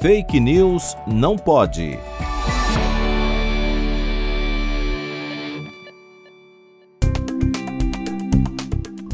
Fake News não pode.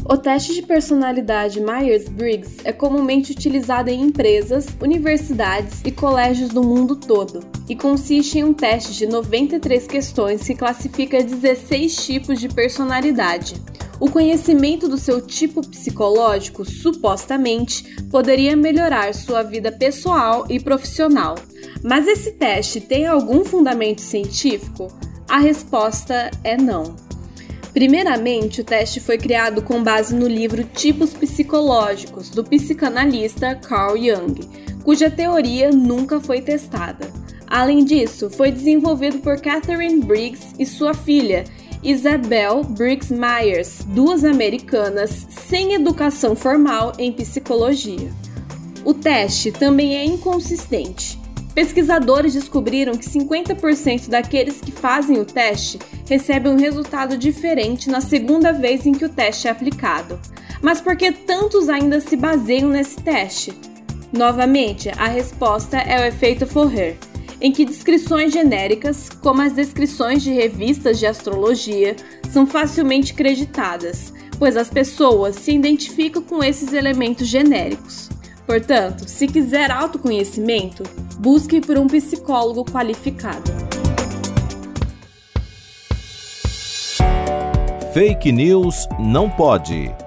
O teste de personalidade Myers-Briggs é comumente utilizado em empresas, universidades e colégios do mundo todo e consiste em um teste de 93 questões que classifica 16 tipos de personalidade. O conhecimento do seu tipo psicológico, supostamente, poderia melhorar sua vida pessoal e profissional. Mas esse teste tem algum fundamento científico? A resposta é não. Primeiramente, o teste foi criado com base no livro Tipos Psicológicos, do psicanalista Carl Jung, cuja teoria nunca foi testada. Além disso, foi desenvolvido por Catherine Briggs e sua filha, Isabel Briggs Myers, duas americanas sem educação formal em psicologia. O teste também é inconsistente. Pesquisadores descobriram que 50% daqueles que fazem o teste recebem um resultado diferente na segunda vez em que o teste é aplicado. Mas por que tantos ainda se baseiam nesse teste? Novamente, a resposta é o efeito Forer, em que descrições genéricas, como as descrições de revistas de astrologia, são facilmente creditadas, pois as pessoas se identificam com esses elementos genéricos. Portanto, se quiser autoconhecimento, busque por um psicólogo qualificado. Fake News não pode.